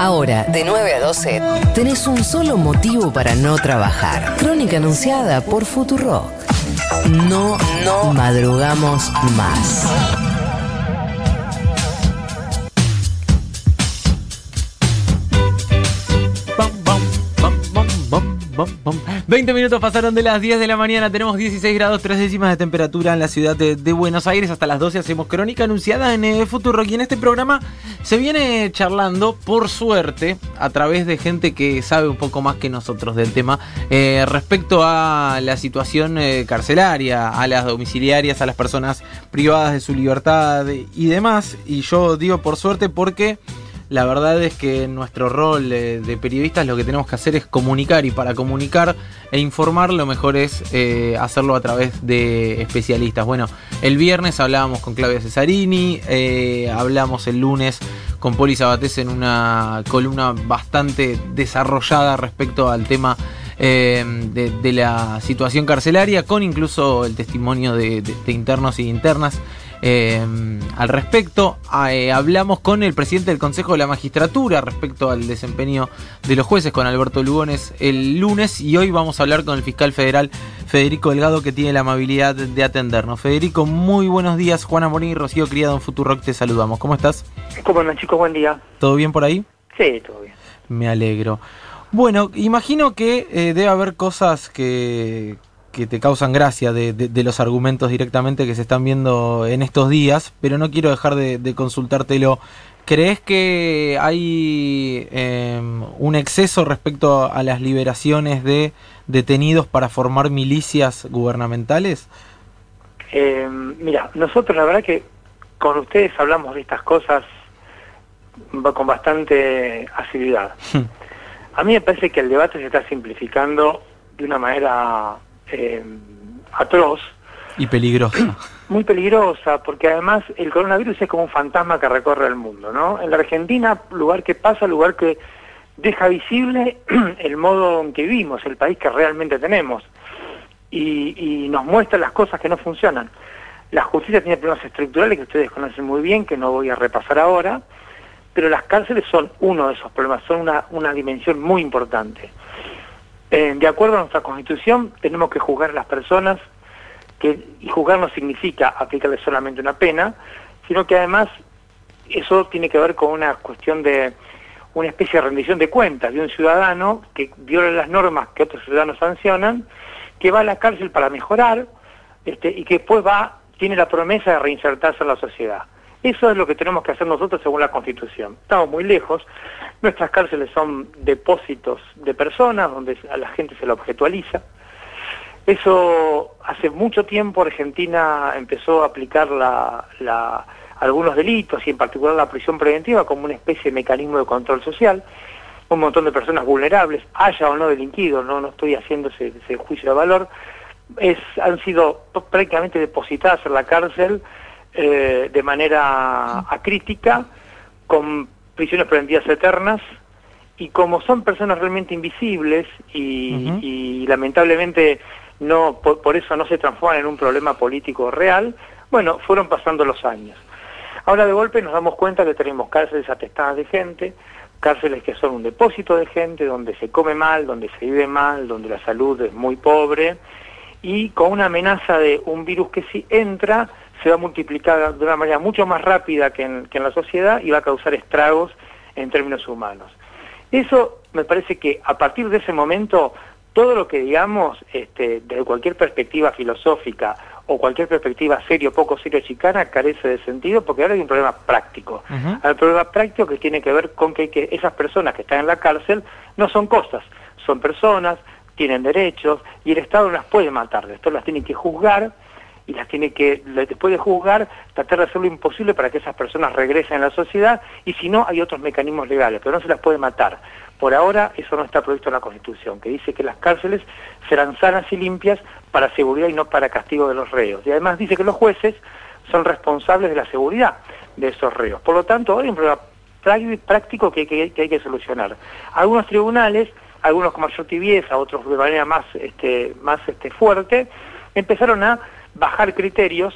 Ahora, de 9 a 12, tenés un solo motivo para no trabajar. Crónica anunciada por Futurock. No, no madrugamos más. 20 minutos pasaron de las 10 de la mañana, tenemos 16 grados 3 décimas de temperatura en la ciudad de, Buenos Aires. Hasta las 12 hacemos crónica anunciada en eh, Futuro y en este programa se viene charlando, por suerte, a través de gente que sabe un poco más que nosotros del tema, eh, respecto a la situación eh, carcelaria, a las domiciliarias, a las personas privadas de su libertad y demás. Y yo digo por suerte porque... La verdad es que nuestro rol de, periodistas lo que tenemos que hacer es comunicar y para comunicar e informar lo mejor es eh, hacerlo a través de especialistas. Bueno, el viernes hablábamos con Claudia Cesarini, eh, hablamos el lunes con Poli Sabatés en una columna bastante desarrollada respecto al tema eh, de, la situación carcelaria, con incluso el testimonio de internos y internas eh, al respecto. Eh, hablamos con el presidente del Consejo de la Magistratura respecto al desempeño de los jueces, con Alberto Lugones, el lunes. Y hoy vamos a hablar con el fiscal federal Federico Delgado, que tiene la amabilidad de atendernos. Federico, muy buenos días. Juana Morín y Rocío Criado en Futurock, te saludamos. ¿Cómo estás? ¿Cómo andan, chicos? Buen día. ¿Todo bien por ahí? Sí, todo bien. Me alegro. Bueno, imagino que eh, debe haber cosas que, que te causan gracia de, los argumentos directamente que se están viendo en estos días, pero no quiero dejar de, consultártelo. ¿Crees que hay em, un exceso respecto a las liberaciones de detenidos para formar milicias gubernamentales? Em, mira, nosotros la verdad que con ustedes hablamos de estas cosas con bastante asiduidad. Hmm. A mí me parece que el debate se está simplificando de una manera eh, atroz. Y peligrosa. Muy peligrosa, porque además el coronavirus es como un fantasma que recorre el mundo, ¿no? En la Argentina, lugar que pasa, lugar que deja visible el modo en que vivimos, el país que realmente tenemos, y, nos muestra las cosas que no funcionan. La justicia tiene problemas estructurales que ustedes conocen muy bien, que no voy a repasar ahora, pero las cárceles son uno de esos problemas, son una, una dimensión muy importante. Eh, de acuerdo a nuestra constitución, tenemos que juzgar a las personas, que, y juzgar no significa aplicarles solamente una pena, sino que además eso tiene que ver con una cuestión de una especie de rendición de cuentas de un ciudadano que viola las normas que otros ciudadanos sancionan, que va a la cárcel para mejorar este, y que después va, tiene la promesa de reinsertarse en la sociedad. Eso es lo que tenemos que hacer nosotros según la Constitución. Estamos muy lejos. Nuestras cárceles son depósitos de personas donde a la gente se la objetualiza. Eso hace mucho tiempo Argentina empezó a aplicar algunos delitos y en particular la prisión preventiva como una especie de mecanismo de control social. Un montón de personas vulnerables, haya o no delinquido, no, no estoy haciendo ese, juicio de valor, es, han sido prácticamente depositadas en la cárcel eh, de manera acrítica, con prisiones preventivas eternas, y como son personas realmente invisibles y, lamentablemente no por, eso no se transforman en un problema político real, bueno, fueron pasando los años. Ahora de golpe nos damos cuenta que tenemos cárceles atestadas de gente, cárceles que son un depósito de gente, donde se come mal, donde se vive mal, donde la salud es muy pobre, y con una amenaza de un virus que si entra se va a multiplicar de una manera mucho más rápida que en, la sociedad y va a causar estragos en términos humanos. Eso me parece que a partir de ese momento todo lo que digamos este, desde cualquier perspectiva filosófica o cualquier perspectiva serio, poco serio, chicana, carece de sentido porque ahora hay un problema práctico. Hay un problema práctico que tiene que ver con que, que, esas personas que están en la cárcel no son cosas, son personas, tienen derechos y el Estado no las puede matar, esto las tiene que juzgar y las tiene que, después de juzgar, tratar de hacer lo imposible para que esas personas regresen a la sociedad y si no, hay otros mecanismos legales, pero no se las puede matar. Por ahora eso no está previsto en la Constitución, que dice que las cárceles serán sanas y limpias para seguridad y no para castigo de los reos. Y además dice que los jueces son responsables de la seguridad de esos reos. Por lo tanto, hay un problema práctico que, que hay que solucionar. Algunos tribunales, algunos con mayor tibieza, otros de manera más, este, más este, fuerte, empezaron a bajar criterios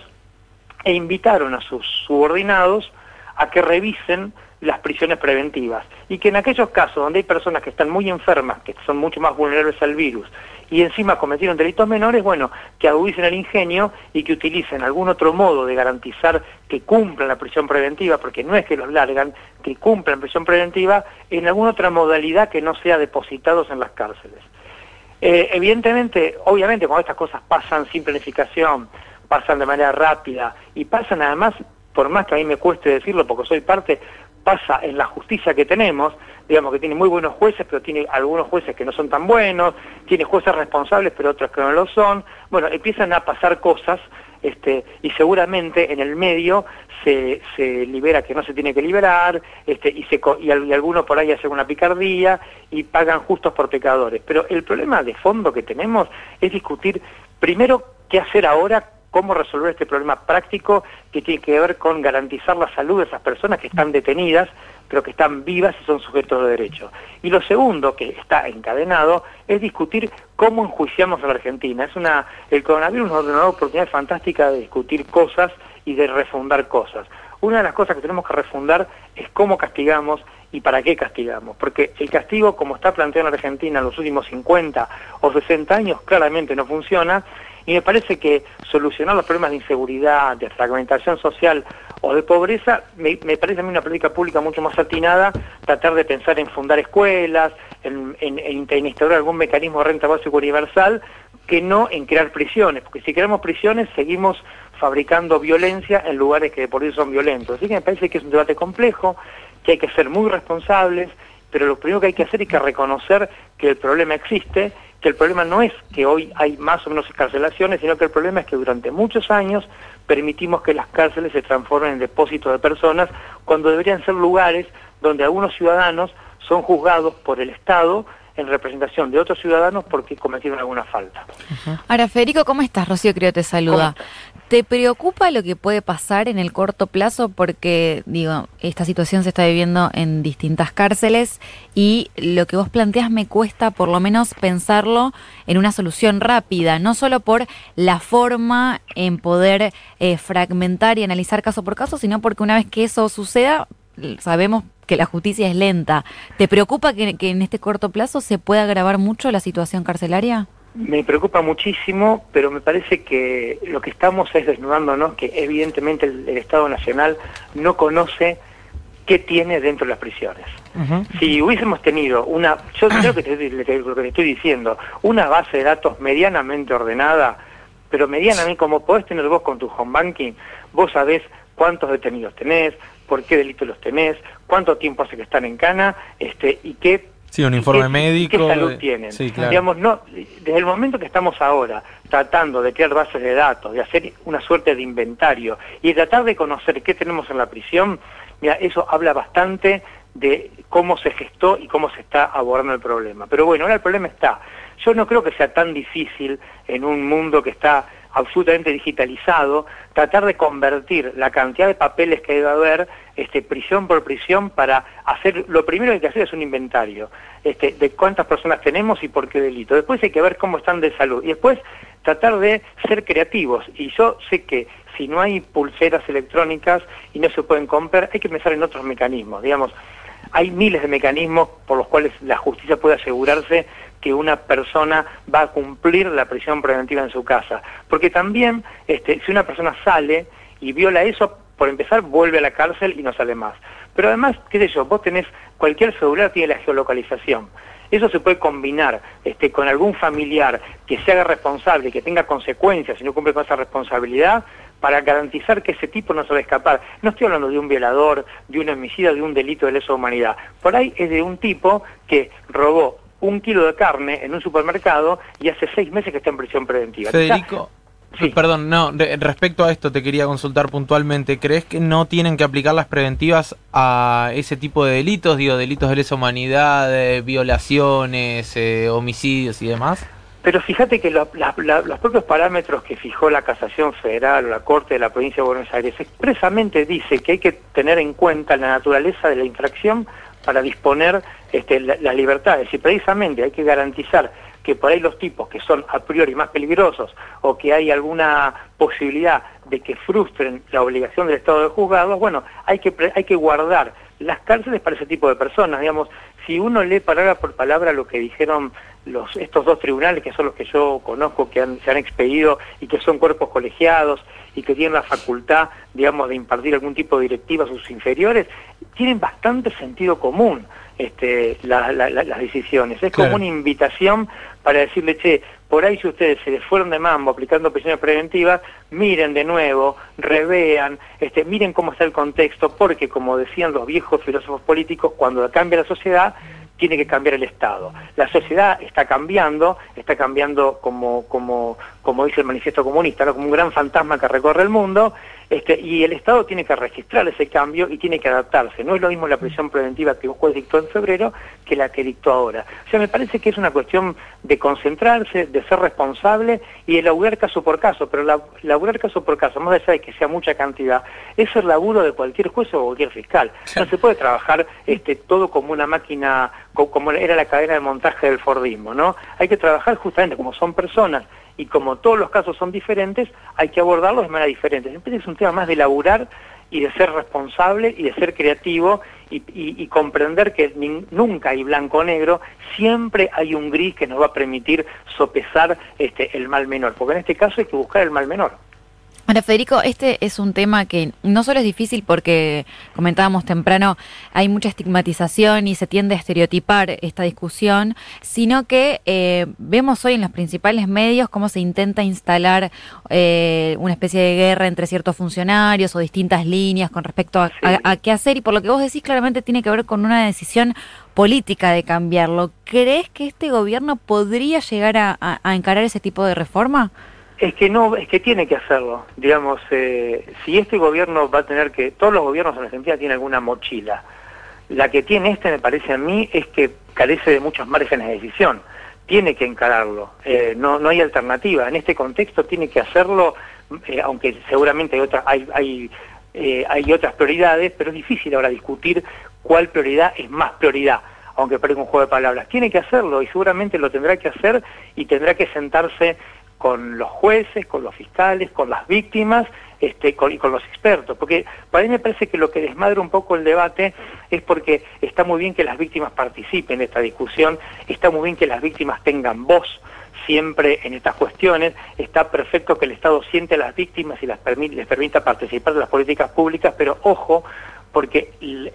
e invitaron a sus subordinados a que revisen las prisiones preventivas. Y que en aquellos casos donde hay personas que están muy enfermas, que son mucho más vulnerables al virus, y encima cometieron delitos menores, bueno, que agudicen el ingenio y que utilicen algún otro modo de garantizar que cumplan la prisión preventiva, porque no es que los largan, que cumplan prisión preventiva en alguna otra modalidad que no sea depositados en las cárceles. Eh, evidentemente, obviamente, cuando estas cosas pasan sin planificación, pasan de manera rápida y pasan además, por más que a mí me cueste decirlo porque soy parte, pasa en la justicia que tenemos, digamos que tiene muy buenos jueces, pero tiene algunos jueces que no son tan buenos, tiene jueces responsables, pero otros que no lo son. Bueno, empiezan a pasar cosas este, y seguramente en el medio se, se, libera que no se tiene que liberar, este, y, se, y, algunos por ahí hacen una picardía y pagan justos por pecadores. Pero el problema de fondo que tenemos es discutir primero qué hacer ahora cómo resolver este problema práctico que tiene que ver con garantizar la salud de esas personas que están detenidas, pero que están vivas y son sujetos de derecho. Y lo segundo, que está encadenado, es discutir cómo enjuiciamos a la Argentina. Es una, el coronavirus nos da una oportunidad fantástica de discutir cosas y de refundar cosas. Una de las cosas que tenemos que refundar es cómo castigamos y para qué castigamos. Porque el castigo, como está planteado en Argentina en los últimos 50 o 60 años, claramente no funciona y me parece que solucionar los problemas de inseguridad, de fragmentación social o de pobreza, me, parece a mí una política pública mucho más atinada, tratar de pensar en fundar escuelas, en, instaurar algún mecanismo de renta básica universal, que no en crear prisiones, porque si creamos prisiones seguimos fabricando violencia en lugares que por eso son violentos. Así que me parece que es un debate complejo, que hay que ser muy responsables, pero lo primero que hay que hacer es que reconocer que el problema existe que el problema no es que hoy hay más o menos escarcelaciones, sino que el problema es que durante muchos años permitimos que las cárceles se transformen en depósitos de personas cuando deberían ser lugares donde algunos ciudadanos son juzgados por el Estado en representación de otros ciudadanos porque cometieron alguna falta. Ahora, Federico, ¿cómo estás? Rocío Creo te saluda. ¿Te preocupa lo que puede pasar en el corto plazo? Porque, digo, esta situación se está viviendo en distintas cárceles y lo que vos planteas me cuesta por lo menos pensarlo en una solución rápida, no solo por la forma en poder eh, fragmentar y analizar caso por caso, sino porque una vez que eso suceda, sabemos que la justicia es lenta. ¿Te preocupa que, en este corto plazo se pueda agravar mucho la situación carcelaria? Me preocupa muchísimo, pero me parece que lo que estamos es desnudándonos que evidentemente el, Estado Nacional no conoce qué tiene dentro de las prisiones. Si hubiésemos tenido una, yo creo que te, lo que te estoy diciendo, una base de datos medianamente ordenada, pero medianamente como podés tener vos con tu home banking, vos sabés cuántos detenidos tenés, por qué delitos los tenés, cuánto tiempo hace que están en cana, este, y qué Sí, un informe médico. ¿Qué salud tienen? Digamos, no, desde el momento que estamos ahora tratando de crear bases de datos, de hacer una suerte de inventario y de tratar de conocer qué tenemos en la prisión, mira, eso habla bastante de cómo se gestó y cómo se está abordando el problema. Pero bueno, ahora el problema está. Yo no creo que sea tan difícil en un mundo que está absolutamente digitalizado, tratar de convertir la cantidad de papeles que debe haber, este, prisión por prisión, para hacer, lo primero que hay que hacer es un inventario este, de cuántas personas tenemos y por qué delito. Después hay que ver cómo están de salud. Y después tratar de ser creativos. Y yo sé que si no hay pulseras electrónicas y no se pueden comprar, hay que pensar en otros mecanismos. Digamos, hay miles de mecanismos por los cuales la justicia puede asegurarse que una persona va a cumplir la prisión preventiva en su casa. Porque también, este, si una persona sale y viola eso, por empezar, vuelve a la cárcel y no sale más. Pero además, qué sé yo, vos tenés, cualquier celular tiene la geolocalización. Eso se puede combinar este, con algún familiar que se haga responsable, que tenga consecuencias si no cumple con esa responsabilidad, para garantizar que ese tipo no se va a escapar. No estoy hablando de un violador, de un homicida, de un delito de lesa humanidad. Por ahí es de un tipo que robó un kilo de carne en un supermercado y hace seis meses que está en prisión preventiva. Federico, perdón, no, respecto a esto te quería consultar puntualmente. ¿Crees que no tienen que aplicar las preventivas a ese tipo de delitos? Digo, delitos de lesa humanidad, violaciones, eh, homicidios y demás. Pero fíjate que los propios parámetros que fijó la Casación Federal o la Corte de la Provincia de Buenos Aires expresamente dice que hay que tener en cuenta la naturaleza de la infracción para disponer este, las libertades. Y precisamente hay que garantizar que por ahí los tipos que son a priori más peligrosos o que hay alguna posibilidad de que frustren la obligación del Estado de juzgados, bueno, hay que, hay que guardar las cárceles para ese tipo de personas, digamos, si uno lee palabra por palabra lo que dijeron los, estos dos tribunales, que son los que yo conozco, que se han expedido y que son cuerpos colegiados y que tienen la facultad, digamos, de impartir algún tipo de directiva a sus inferiores, tienen bastante sentido común este, las decisiones. Es como una invitación para decirle, che, por ahí si ustedes se les fueron de mambo aplicando prisiones preventivas, miren de nuevo, revean, este, miren cómo está el contexto, porque como decían los viejos filósofos políticos, cuando cambia la sociedad, tiene que cambiar el Estado. La sociedad está cambiando, está cambiando como, como, como dice el manifiesto comunista, como un gran fantasma que recorre el mundo, este, y el Estado tiene que registrar ese cambio y tiene que adaptarse. No es lo mismo la prisión preventiva que un juez dictó en febrero que la que dictó ahora. O sea, me parece que es una cuestión de concentrarse, de ser responsable y de laburar caso por caso, pero la, laburar caso por caso, más allá de que sea mucha cantidad, es el laburo de cualquier juez o cualquier fiscal. No se puede trabajar este, todo como una máquina, como era la cadena de montaje del Fordismo, ¿no? Hay que trabajar justamente como son personas y como todos los casos son diferentes, hay que abordarlos de manera diferente. Es un tema más de laburar y de ser responsable y de ser creativo y, comprender que nunca hay blanco o negro, siempre hay un gris que nos va a permitir sopesar este, el mal menor, porque en este caso hay que buscar el mal menor. Ahora, Federico, este es un tema que no solo es difícil porque, comentábamos temprano, hay mucha estigmatización y se tiende a estereotipar esta discusión, sino que eh, vemos hoy en los principales medios cómo se intenta instalar eh, una especie de guerra entre ciertos funcionarios o distintas líneas con respecto a, qué hacer y por lo que vos decís claramente tiene que ver con una decisión política de cambiarlo. ¿Crees que este gobierno podría llegar a encarar ese tipo de reforma? Es que no, es que tiene que hacerlo. Digamos, eh, si este gobierno va a tener que, todos los gobiernos en Argentina tienen alguna mochila. La que tiene este, me parece a mí, es que carece de muchos márgenes de decisión. Tiene que encararlo. Eh, no, no hay alternativa. En este contexto tiene que hacerlo, eh, aunque seguramente hay otras, hay, hay, hay otras prioridades, pero es difícil ahora discutir cuál prioridad es más prioridad aunque parezca un juego de palabras. Tiene que hacerlo y seguramente lo tendrá que hacer y tendrá que sentarse con los jueces, con los fiscales, con las víctimas este, y con los expertos. Porque para mí me parece que lo que desmadra un poco el debate es porque está muy bien que las víctimas participen en esta discusión, está muy bien que las víctimas tengan voz siempre en estas cuestiones, está perfecto que el Estado siente a las víctimas y las les permita participar de las políticas públicas, pero ojo, porque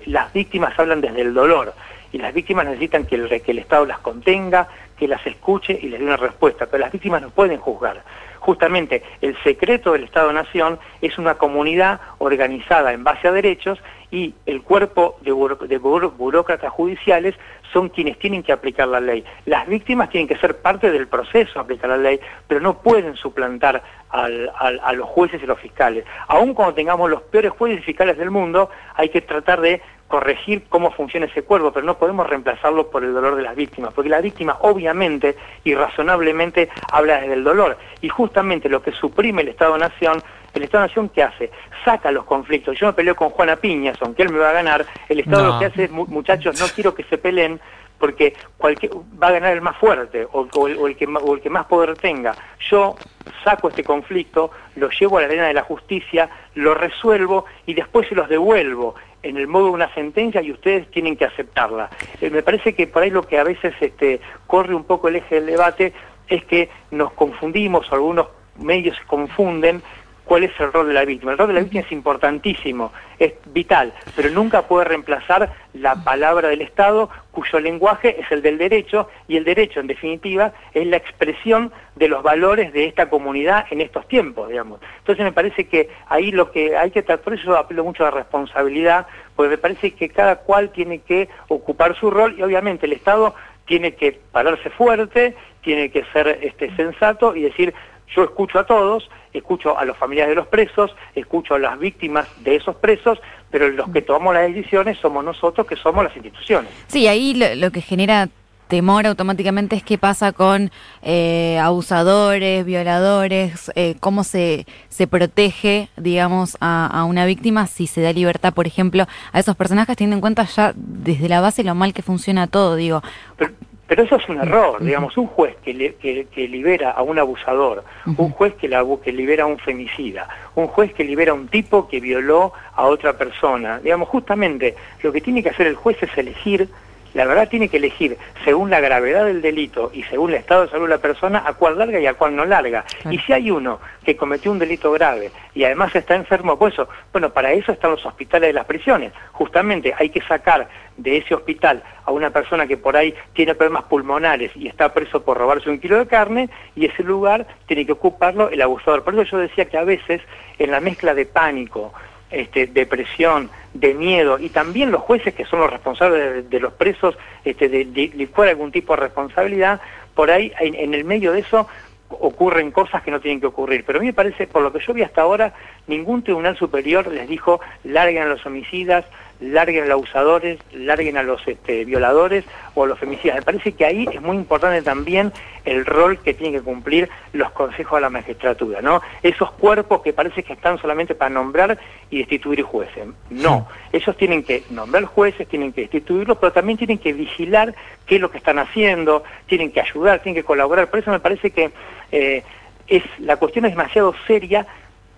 las víctimas hablan desde el dolor y las víctimas necesitan que el, que el Estado las contenga, que las escuche y les dé una respuesta, pero las víctimas no pueden juzgar. Justamente el secreto del Estado-Nación es una comunidad organizada en base a derechos y el cuerpo de, burócratas judiciales son quienes tienen que aplicar la ley. Las víctimas tienen que ser parte del proceso de aplicar la ley, pero no pueden suplantar a los jueces y los fiscales. Aun cuando tengamos los peores jueces y fiscales del mundo, hay que tratar de corregir cómo funciona ese cuerpo, pero no podemos reemplazarlo por el dolor de las víctimas, porque la víctima obviamente y razonablemente habla desde el dolor. Y justamente lo que suprime el Estado-Nación, el Estado-Nación ¿qué hace? Saca los conflictos. Yo me peleo con Juana Piñas, aunque él me va a ganar, el Estado lo que hace es, muchachos, no quiero que se peleen, porque cualquier, va a ganar el más fuerte o, el, que, o el que más poder tenga. Yo saco este conflicto, lo llevo a la arena de la justicia, lo resuelvo y después se los devuelvo en el modo de una sentencia y ustedes tienen que aceptarla. Eh, me parece que por ahí lo que a veces este, corre un poco el eje del debate es que nos confundimos, algunos medios se confunden cuál es el rol de la víctima. El rol de la víctima es importantísimo, es vital, pero nunca puede reemplazar la palabra del Estado, cuyo lenguaje es el del derecho, y el derecho, en definitiva, es la expresión de los valores de esta comunidad en estos tiempos, digamos. Entonces me parece que ahí lo que hay que tratar, por eso apelo mucho a la responsabilidad, porque me parece que cada cual tiene que ocupar su rol, y obviamente el Estado tiene que pararse fuerte, tiene que ser este, sensato y decir, yo escucho a todos, escucho a los familiares de los presos, escucho a las víctimas de esos presos, pero los que tomamos las decisiones somos nosotros, que somos las instituciones. Sí, ahí lo, que genera temor automáticamente es qué pasa con eh, abusadores, violadores, eh, cómo se, se protege, digamos, a, una víctima si se da libertad, por ejemplo, a esos personajes, teniendo en cuenta ya desde la base lo mal que funciona todo, digo. Pero eso es un error, digamos, un juez que, que, libera a un abusador, un juez que, la, que libera a un femicida, un juez que libera a un tipo que violó a otra persona, digamos, justamente lo que tiene que hacer el juez es elegir la verdad tiene que elegir según la gravedad del delito y según el estado de salud de la persona a cuál larga y a cuál no larga. Y si hay uno que cometió un delito grave y además está enfermo, pues eso, bueno, para eso están los hospitales de las prisiones. Justamente hay que sacar de ese hospital a una persona que por ahí tiene problemas pulmonares y está preso por robarse un kilo de carne y ese lugar tiene que ocuparlo el abusador. Por eso yo decía que a veces en la mezcla de pánico, este, depresión, de miedo, y también los jueces que son los responsables de, los presos, este, de, de, algún tipo de responsabilidad, por ahí en, el medio de eso ocurren cosas que no tienen que ocurrir. Pero a mí me parece, por lo que yo vi hasta ahora, ningún tribunal superior les dijo larguen a los homicidas, larguen a los abusadores, larguen a los este, violadores o a los femicidas. Me parece que ahí es muy importante también el rol que tienen que cumplir los consejos de la magistratura, ¿no? Esos cuerpos que parece que están solamente para nombrar y destituir jueces. No, ellos tienen que nombrar jueces, tienen que destituirlos, pero también tienen que vigilar qué es lo que están haciendo, tienen que ayudar, tienen que colaborar. Por eso me parece que eh, es, la cuestión es demasiado seria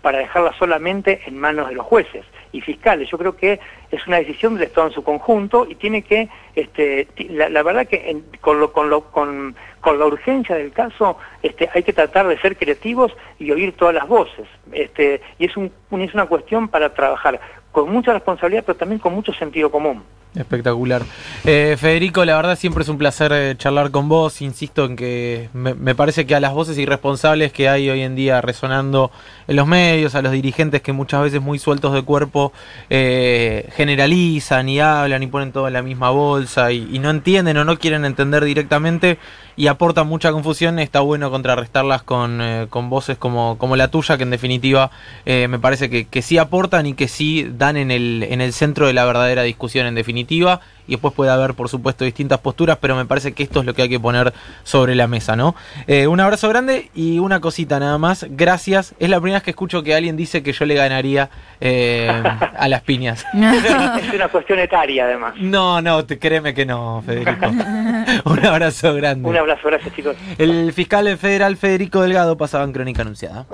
para dejarla solamente en manos de los jueces y fiscales. Yo creo que es una decisión del Estado en su conjunto y tiene que, este, la, verdad que con, la urgencia del caso este, hay que tratar de ser creativos y oír todas las voces. Este, y es, un, es una cuestión para trabajar con mucha responsabilidad, pero también con mucho sentido común. Espectacular. Eh, Federico, la verdad siempre es un placer eh, charlar con vos. Insisto en que me, parece que a las voces irresponsables que hay hoy en día resonando en los medios, a los dirigentes que muchas veces muy sueltos de cuerpo eh, generalizan y hablan y ponen todo en la misma bolsa y, no entienden o no quieren entender directamente y aportan mucha confusión, está bueno contrarrestarlas con, con voces como, como la tuya, que en definitiva me parece que, que sí aportan y que sí dan en el, en el centro de la verdadera discusión en definitiva y después puede haber, por supuesto, distintas posturas, pero me parece que esto es lo que hay que poner sobre la mesa, ¿no? Eh, un abrazo grande y una cosita nada más. Gracias. Es la primera vez que escucho que alguien dice que yo le ganaría eh, a las piñas. es una cuestión etaria, además. No, no, te, créeme que no, Federico. un abrazo grande. Un abrazo, gracias, chicos. El fiscal federal Federico Delgado pasaba en Crónica Anunciada.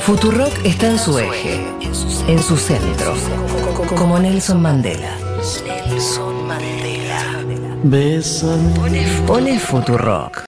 Futurock está en su eje, en su centro, como Nelson Mandela. Nelson Mandela. Pone Futurock.